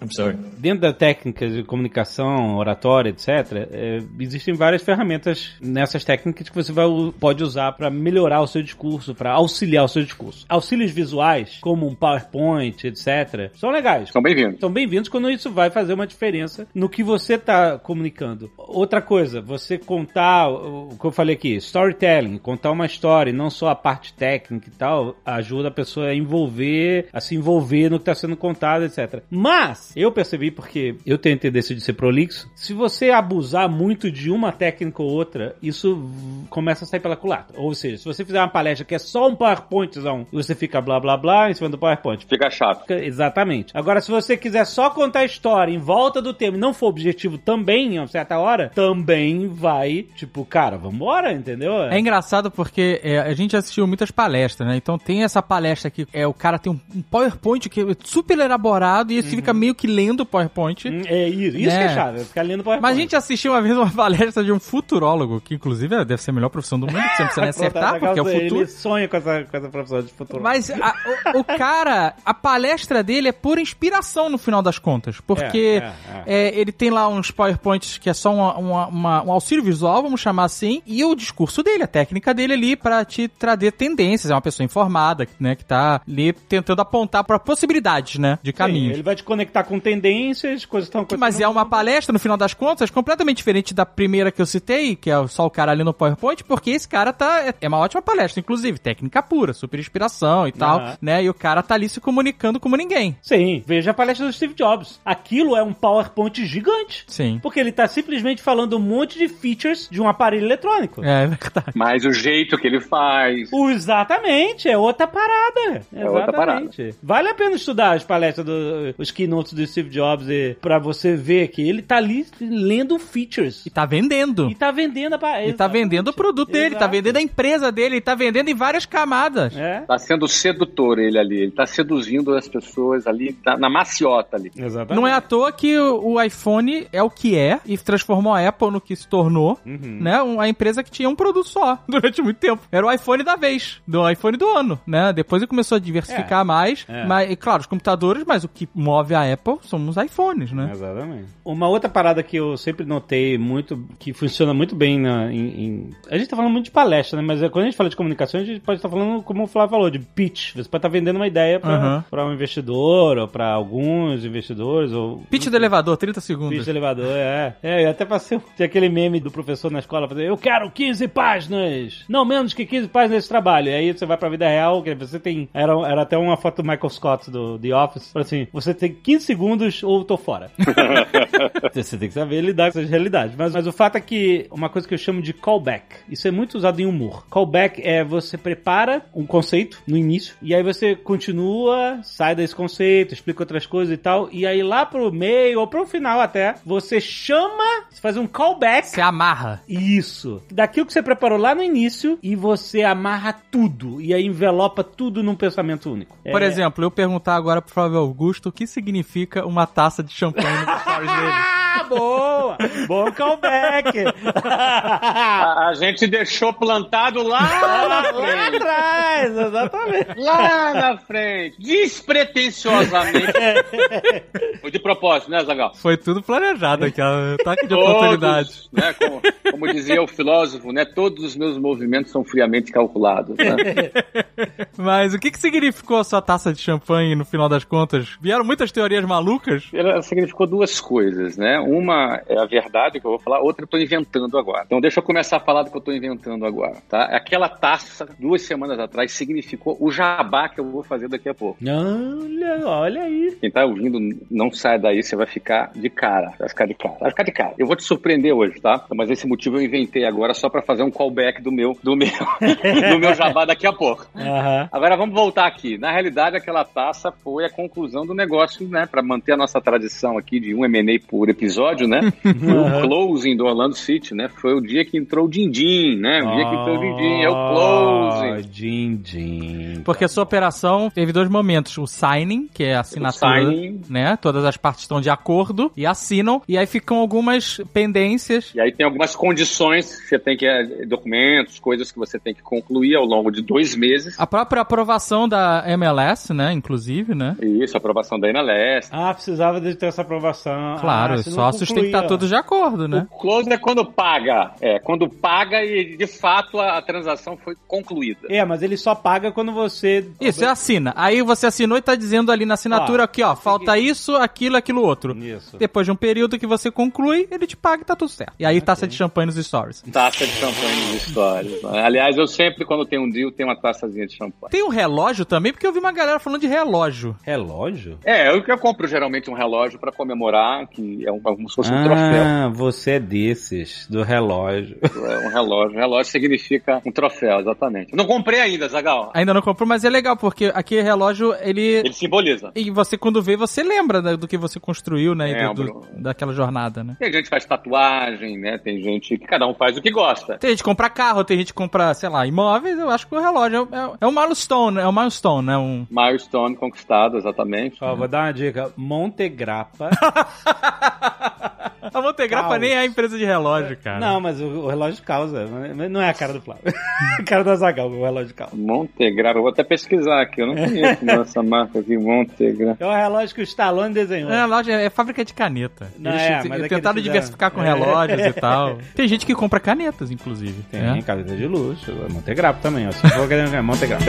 E: I'm sorry.
B: Dentro da técnica de comunicação, oratória, etc., é, existem várias ferramentas nessas técnicas que você vai, pode usar para melhorar o seu discurso, para auxiliar o seu discurso. Auxílios visuais, como um PowerPoint, etc., são legais.
C: São bem-vindos.
B: São bem-vindos quando isso vai fazer uma diferença no que você está comunicando. Outra coisa, você contar o que eu falei aqui, storytelling, contar uma história, não só a parte técnica e tal, ajuda a pessoa a envolver, a se envolver no que está sendo contado, etc. Mas, eu percebi, porque eu tenho tendência de ser prolixo, se você abusar muito de uma técnica ou outra, isso começa a sair pela culatra. Ou seja, se você fizer uma palestra que é só um PowerPointzão, e você fica blá blá blá em cima do PowerPoint,
C: Fica chato.
B: Fica- Exatamente. Agora, se você quiser só contar a história em volta do tema e não for objetivo também, em uma certa hora, também vai, tipo, cara, vambora, entendeu?
D: É engraçado porque é, a gente assistiu muitas palestras, né? Então tem essa palestra que é, o cara tem um, um PowerPoint que é super elaborado e você fica meio que lendo o PowerPoint.
B: Hum, É isso, isso que é
D: Né?
B: chato, é ficar lendo PowerPoint.
D: Mas a gente assistiu uma vez uma palestra de um futurólogo, que inclusive é, deve ser a melhor profissão do mundo, que você não precisa acertar, porque é o futuro.
B: Ele sonha com essa, com essa profissão de futuro.
D: Mas a- o, o cara, a palestra dele é pura inspiração no final das contas. Porque
B: É, é,
D: é, ele tem lá uns PowerPoints que é só uma- uma- uma- um auxílio visual, vamos chamar assim, e o discurso dele, a técnica dele ali pra te trazer tendências. É uma pessoa informada, né, que tá ali tentando apontar pra possibilidades, né, de
B: Sim,
D: caminhos.
B: ele vai te conectar com tendências, coisas estão acontecendo.
D: Mas é uma palestra, no final das contas, completamente diferente da primeira que eu citei, que é só o cara ali no PowerPoint, porque esse cara tá. é- É uma ótima palestra, inclusive, técnica pura, super inspiração e tal,
B: Aham.
D: né? E o cara tá ali se comunicando como ninguém.
B: Sim, veja a palestra do Steve Jobs. Aquilo é um PowerPoint gigante.
D: Sim.
B: Porque ele tá simplesmente falando um monte de features de um aparelho eletrônico.
D: É, é verdade.
C: Mas o jeito que ele faz.
B: O- Exatamente, é outra parada.
C: É outra parada.
B: Exatamente. Vale a pena estudar as palestras, do, os keynotes do Steve Jobs e, pra você ver que ele tá ali lendo features.
D: E tá vendendo.
B: E tá vendendo a
D: Ele tá vendendo o produto dele, tá
B: Exato.
D: vendendo a empresa dele, ele tá vendendo em várias camadas.
B: É.
C: Tá sendo sedutor ele ali. Ele tá seduzindo as pessoas ali tá na maciota ali.
B: Exatamente.
D: Não é à toa que o, o iPhone é o que é e transformou a Apple no que se tornou,
B: Uhum.
D: né? Um- a empresa que tinha um produto só durante muito tempo. Era o iPhone da vez, do iPhone do ano, né? Depois ele começou a diversificar mais,
B: É.
D: mas, e, claro, os computadores, mas o que move a Apple Apple somos iPhones, né?
B: Exatamente. Uma outra parada que eu sempre notei muito, que funciona muito bem na, em, em- A gente tá falando muito de palestra, né? Mas é, quando a gente fala de comunicação, a gente pode estar falando, como o Flávio falou, de pitch. Você pode estar vendendo uma ideia pra,
D: Aham.
B: pra um investidor, ou pra alguns investidores, ou.
D: Pitch do elevador, 30 segundos.
B: Pitch do elevador, é. É, eu até passei. Tinha aquele meme do professor na escola fazendo: Eu quero 15 páginas! Não menos que 15 páginas desse trabalho. E aí você vai pra vida real, que você tem. Era, era até uma foto do Michael Scott do The Office. Falei assim: Você tem 15 segundos ou tô fora. você tem que saber lidar com essas realidades. Mas, mas o fato é que uma coisa que eu chamo de callback. Isso é muito usado em humor. Callback é você prepara um conceito no início, e aí você continua, sai desse conceito, explica outras coisas e tal, e aí lá pro meio ou pro final até, você chama, você faz um callback.
D: Você amarra.
B: Isso. Daquilo que você preparou lá no início e você amarra tudo. E aí envelopa tudo num pensamento único.
D: Por
B: É-
D: exemplo, eu perguntar agora pro Flávio Augusto o que significa uma taça de champanhe no stories dele.
B: Ah, boa! Bom callback!
C: A, a gente deixou plantado lá na
B: lá
C: frente.
B: atrás, exatamente.
C: Lá na frente. Despretensiosamente. Foi de propósito, né, Zagal?
D: Foi tudo planejado aqui, ó, ataque de
C: Todos,
D: oportunidade.
C: né, como, como dizia o filósofo, né, todos os meus movimentos são friamente calculados. Né?
D: Mas o que, que significou a sua taça de champanhe no final das contas? Vieram muitas teorias malucas?
C: Ela significou duas coisas, né? Uma é a verdade que eu vou falar, outra eu tô inventando agora. Então deixa eu começar a falar do que eu tô inventando agora, tá? Aquela taça, duas semanas atrás, significou o jabá que eu vou fazer daqui a pouco.
B: Olha, olha aí.
C: Quem tá ouvindo, não sai daí, você vai ficar de cara. Vai ficar de cara. Vai ficar de cara. Eu vou te surpreender hoje, tá? Mas esse motivo eu inventei agora só pra fazer um callback do meu, do meu, do meu jabá daqui a pouco.
B: Aham.
C: Agora vamos voltar aqui. Na realidade, aquela taça foi a conclusão do negócio, né? Pra manter a nossa tradição aqui de um M&A por episódio, né? Foi o closing do Orlando City, né? Foi o dia que entrou o Din-Din, né? O dia que entrou o Din-Din, é o closing.
B: Din Din.
D: Porque a sua operação teve dois momentos. O signing, que é a assinatura,
C: signing.
D: né? Todas as partes estão de acordo e assinam. E aí ficam algumas pendências.
C: E aí tem algumas condições que você tem que, eh, documentos, coisas que você tem que concluir ao longo de dois meses.
D: A própria aprovação da MLS, né? Inclusive, né?
C: Isso, aprovação da Inaleste.
B: Ah, precisava de ter essa aprovação.
D: Claro,
B: ah,
D: os sócios têm que estar todos de acordo, né?
C: O close é quando paga. É, quando paga e de fato a, a transação foi concluída.
B: É, mas ele só paga quando você.
D: Isso, é assina. Aí você assinou e tá dizendo ali na assinatura
B: Ó,
D: aqui, ó, falta isso, aquilo, aquilo outro.
B: Isso.
D: Depois de um período que você conclui, ele te paga e tá tudo certo. E aí, taça de champanhe nos stories.
C: Taça de champanhe nos stories. né? Aliás, eu sempre, quando tem um deal, tenho uma taçazinha de champanhe.
D: Tem um relógio também, porque eu vi uma galera falando de relógio.
B: Relógio?
C: É, eu, eu compro geralmente um relógio pra comemorar, que é um, como se fosse um troféu.
B: Ah, você é desses, do relógio.
C: É um relógio. relógio significa um troféu, exatamente. Não comprei ainda, Zagal.
D: Ainda não comprou, mas é legal, porque aqui relógio, ele...
C: Ele simboliza.
D: E você, quando vê, você lembra né, do que você construiu, né? do-
C: Lembro.
D: do- daquela jornada, né?
C: Tem gente que faz tatuagem, né? Tem gente que cada um faz o que gosta.
D: Tem gente que compra carro, tem gente que compra, sei lá, imóveis. Eu acho que o relógio é, é, é um milestone, é um milestone, né? Um...
C: Milestone conquistado, exatamente.
B: Ó, vou dar uma dica. Montegrappa.
D: A Montegrappa
B: Caos.
D: nem é a empresa de relógio, cara.
B: Não, mas o, o relógio causa. mas Não é a cara do Flávio. a cara da Zagal, o relógio causa.
C: Montegrappa, eu vou até pesquisar aqui, eu não conheço essa marca aqui, Montegrappa.
B: É o relógio que o Stallone desenhou.
D: É, relógio é, é fábrica de caneta.
B: Não,
D: Eles
B: é, mas é
D: tentaram
B: eles
D: diversificar com relógios e tal. Tem gente que compra canetas, inclusive.
B: Tem
D: É.
B: caneta de luxo. Montegrappa também, ó. Se for querendo ganhar, Montegrappa.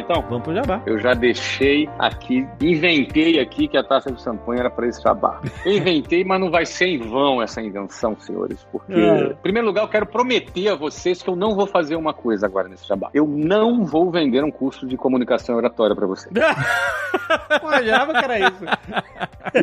C: Então?
B: Vamos pro Jabá.
C: Eu já deixei aqui, inventei aqui que a taça de champanhe era para esse jabá. Eu inventei, mas não vai ser em vão essa invenção, senhores, porque,
B: É.
C: em primeiro lugar, eu quero prometer a vocês que eu não vou fazer uma coisa agora nesse jabá. Eu não vou vender um curso de comunicação oratória para vocês.
B: Jurava que era isso.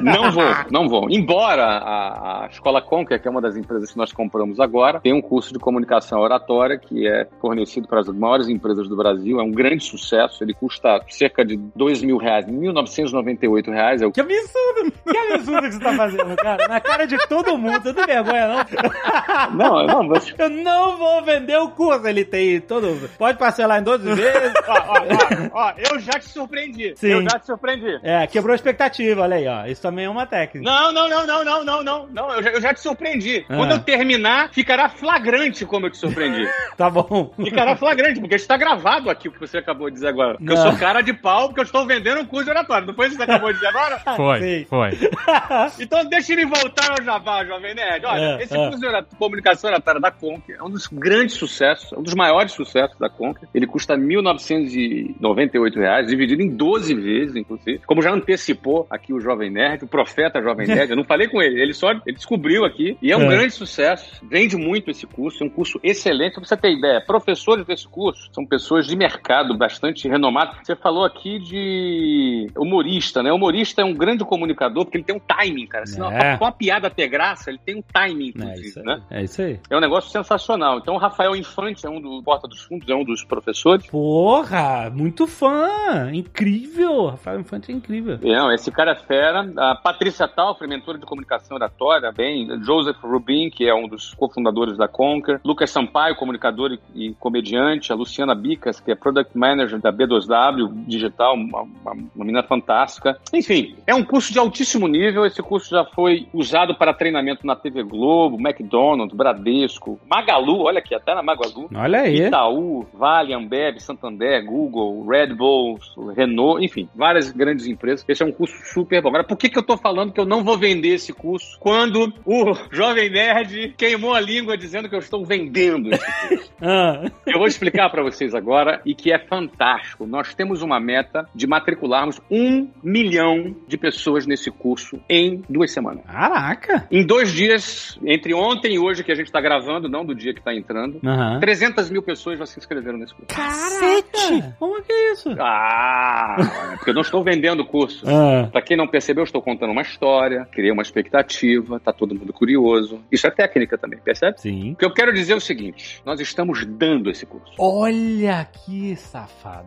C: Não vou, não vou. Embora a, a Escola Conquer, que é uma das empresas que nós compramos agora, tem um curso de comunicação oratória que é fornecido para as maiores empresas do Brasil, é um grande grande sucesso. Ele custa cerca de 2 mil reais, 1.998 reais. É o
B: Que absurdo! Que absurdo que você tá fazendo, cara. Na cara de todo mundo. Você não tem vergonha, não?
C: Não, não, mas
B: Eu não vou vender o curso. Ele tem todo... Pode parcelar em 12 vezes.
C: ó, ó, ó, ó, eu já te surpreendi.
B: Sim.
C: Eu já te surpreendi.
B: É, quebrou a expectativa, olha aí, ó. Isso também é uma técnica.
C: Não, não, não, não, não, não, não, não. Eu já, eu já te surpreendi.
B: Ah.
C: Quando eu terminar, ficará flagrante como eu te surpreendi.
B: Tá bom.
C: Ficará flagrante, porque está gravado aqui o que você acabou de dizer agora. Porque eu sou cara de pau, porque eu estou vendendo um curso de oratório. Não foi isso que você acabou de dizer agora?
D: Foi,
B: Sei.
D: foi.
C: Então deixa ele voltar ao Jabá, Jovem Nerd. Olha,
B: É,
C: esse
B: é.
C: curso de ora- comunicação oratória da Conquer é um dos grandes sucessos, é um dos maiores sucessos da Conquer. Ele custa 1.998 reais, dividido em 12 vezes, inclusive. Como já antecipou aqui o Jovem Nerd, o profeta Jovem Nerd, eu não falei com ele, ele só ele descobriu aqui. E é um
B: É.
C: grande sucesso, vende muito esse curso, é um curso excelente. Pra você ter ideia, professores desse curso são pessoas de mercado bastante renomadas. Você falou aqui de humorista, né? Humorista é um grande comunicador porque ele tem um timing, cara. Senão,
B: É.
C: com a piada ter graça, ele tem um timing,
B: É
C: inclusive,
B: isso aí.
C: né?
B: É isso aí.
C: É um negócio sensacional. Então, o Rafael Infante é um do Porta dos Fundos, é um dos professores.
B: Porra, muito fã. Incrível. Rafael Infante é incrível.
C: Não, esse cara é fera. A Patrícia Talfre, mentora de comunicação oratória, bem. Joseph Rubin, que é um dos cofundadores da Conquer. Lucas Sampaio, comunicador e, e comediante. A Luciana Bicas, que é Product Manager da B2W Digital, uma, uma, uma menina fantástica. Enfim, é um curso de altíssimo nível. Esse curso já foi usado para treinamento na TV Globo, McDonald's, Bradesco, Magalu, olha aqui, até na Magalu.
B: Olha aí.
C: Itaú, Vale, Ambev, Santander, Google, Red Bull, Renault, enfim, várias grandes empresas. Esse é um curso super bom. Agora, por que, que eu tô falando que eu não vou vender esse curso quando o Jovem Nerd queimou a língua dizendo que eu estou vendendo esse curso?
B: Ah,
C: Eu vou explicar para vocês agora e que é fantástico. Nós temos uma meta de matricularmos um milhão de pessoas nesse curso em duas semanas.
B: caraca.
C: Em dois dias, entre ontem e hoje que a gente está gravando, não do dia que está entrando,
B: Aham.
C: 300 mil pessoas já se inscreveram nesse curso.
B: Cacete! Como que é isso?
C: Ah, porque eu não estou vendendo o curso.
B: Ah,
C: Pra quem não percebeu, eu estou contando uma história, criei uma expectativa, tá todo mundo curioso. Isso é técnica também, percebe?
B: sim.
C: O que eu quero dizer é o seguinte: nós estamos dando esse curso.
B: Olha que safado.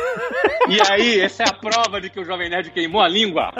C: E aí, essa é a prova de que o Jovem Nerd queimou a língua.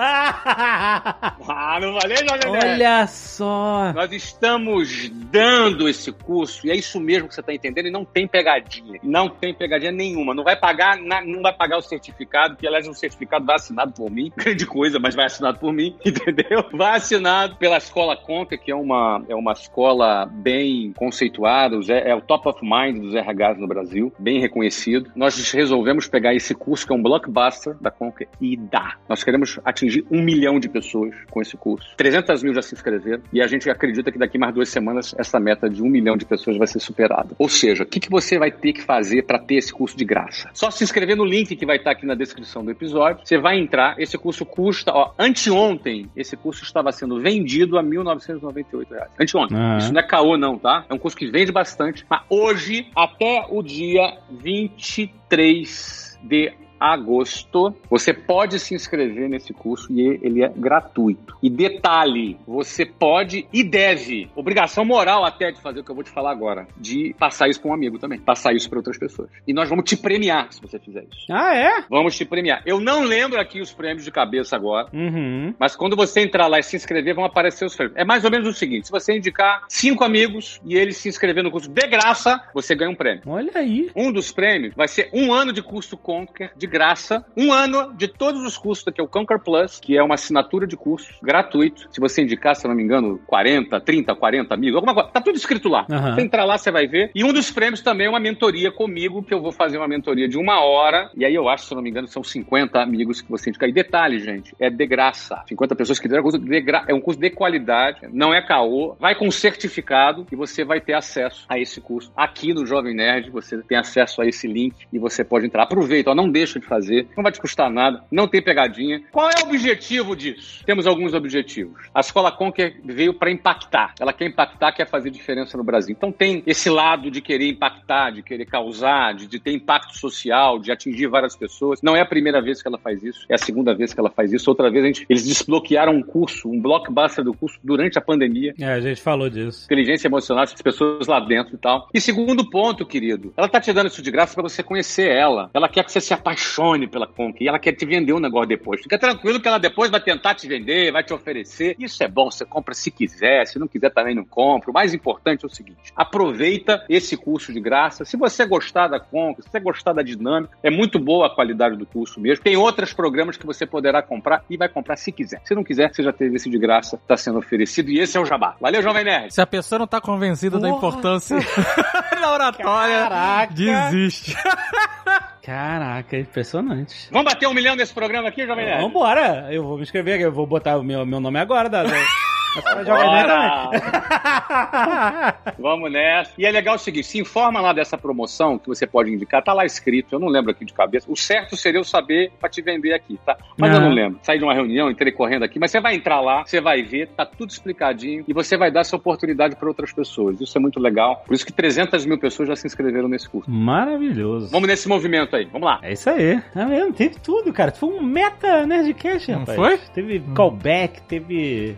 C: Ah, não valeu, Jovem Nerd?
B: Olha só.
C: Nós estamos dando esse curso, e é isso mesmo que você está entendendo, e não tem pegadinha. Não tem pegadinha nenhuma. Não vai pagar, não vai pagar o certificado, que aliás o certificado vai assinado por mim. Grande coisa, mas vai assinado por mim, entendeu? Vai assinado pela Escola Conca, que é uma, é uma escola bem conceituada, Zé- é o top of mind dos RHs no Brasil, bem reconhecido. Nós resolvemos pegar esse curso, que é um blockbuster da Conca, e dar. Nós queremos atingir um milhão de pessoas com esse curso. 300 mil já se inscreveram e a gente acredita que daqui mais duas semanas essa meta de um milhão de pessoas vai ser superada. Ou seja, o que, que você vai ter que fazer para ter esse curso de graça? Só se inscrever no link que vai estar aqui na descrição do episódio. Você vai entrar, esse curso custa, ó, anteontem, esse curso estava sendo vendido a 1.998 reais. Anteontem.
B: Ah.
C: Isso não é caô não, tá? É um curso que vende bastante, mas hoje, até o dia 23 de agosto, você pode se inscrever nesse curso e ele é gratuito. E detalhe, você pode e deve, obrigação moral até de fazer o que eu vou te falar agora, de passar isso para um amigo também, passar isso para outras pessoas. E nós vamos te premiar se você fizer isso.
B: Ah, é?
C: Vamos te premiar. Eu não lembro aqui os prêmios de cabeça agora,
B: Uhum.
C: mas quando você entrar lá e se inscrever, vão aparecer os prêmios. É mais ou menos o seguinte: se você indicar cinco amigos e eles se inscrever no curso de graça, você ganha um prêmio.
B: Olha aí.
C: Um dos prêmios vai ser um ano de curso Conquer de graça, um ano de todos os cursos daqui, é o Conquer Plus, que é uma assinatura de curso gratuito. Se você indicar, se eu não me engano, 40, 30, 40 amigos, alguma coisa, tá tudo escrito lá.
B: Aham.
C: Você entrar lá, você vai ver. E um dos prêmios também é uma mentoria comigo, que eu vou fazer uma mentoria de uma hora. E aí eu acho, se eu não me engano, são 50 amigos que você indicar. E detalhe, gente, é de graça. 50 pessoas que deram curso de gra... é um curso de qualidade, não é caô, vai com certificado e você vai ter acesso a esse curso. Aqui no Jovem Nerd, você tem acesso a esse link e você pode entrar. Aproveita, ó, não deixa de fazer, não vai te custar nada, não tem pegadinha. Qual é o objetivo disso? Temos alguns objetivos. A Escola Conquer veio para impactar. Ela quer impactar, quer fazer diferença no Brasil. Então tem esse lado de querer impactar, de querer causar, de, de ter impacto social, de atingir várias pessoas. Não é a primeira vez que ela faz isso, é a segunda vez que ela faz isso. Outra vez gente, eles desbloquearam um curso, um blockbuster do curso durante a pandemia.
B: É, a gente falou disso.
C: Inteligência emocional, as pessoas lá dentro e tal. E segundo ponto, querido, ela tá te dando isso de graça para você conhecer ela. Ela quer que você se apaixone pela Conk e ela quer te vender um negócio depois. Fica tranquilo que ela depois vai tentar te vender, vai te oferecer. Isso é bom, você compra se quiser, se não quiser também não compra. O mais importante é o seguinte: aproveita esse curso de graça. Se você gostar da Conk, se você gostar da dinâmica, é muito boa a qualidade do curso mesmo. Tem outros programas que você poderá comprar e vai comprar se quiser. Se não quiser, você já teve esse de graça, está sendo oferecido e esse é o jabá. Valeu, Jovem Nerd.
D: Se a pessoa não tá convencida da
B: Porra.
D: importância da oratória,
B: Caraca.
D: desiste.
B: Caraca, impressionante.
C: Vamos bater um milhão nesse programa aqui, Jovem Nerd?
B: Vambora, eu vou me inscrever aqui, eu vou botar o meu, meu nome agora, da,
C: Vamos nessa. E é legal o seguinte: se informa lá dessa promoção que você pode indicar, tá lá escrito, eu não lembro aqui de cabeça. O certo seria eu saber pra te vender aqui, tá? Mas
B: Ah.
C: eu não lembro. Saí de uma reunião, entrei correndo aqui, mas você vai entrar lá, você vai ver, tá tudo explicadinho e você vai dar essa oportunidade para outras pessoas. Isso é muito legal. Por isso que 300 mil pessoas já se inscreveram nesse curso.
B: Maravilhoso.
C: Vamos nesse movimento aí, vamos lá.
B: É isso aí. Tá vendo? Teve tudo, cara. Foi um meta Nerdcast,
D: Não
B: rapaz.
D: foi?
B: Teve callback, teve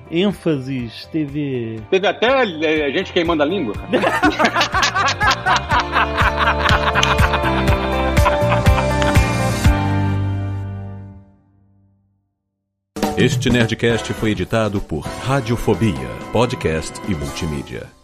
B: ênfases, teve.
C: Teve até é, gente queimando a língua.
A: Este Nerdcast foi editado por Radiofobia, podcast e multimídia.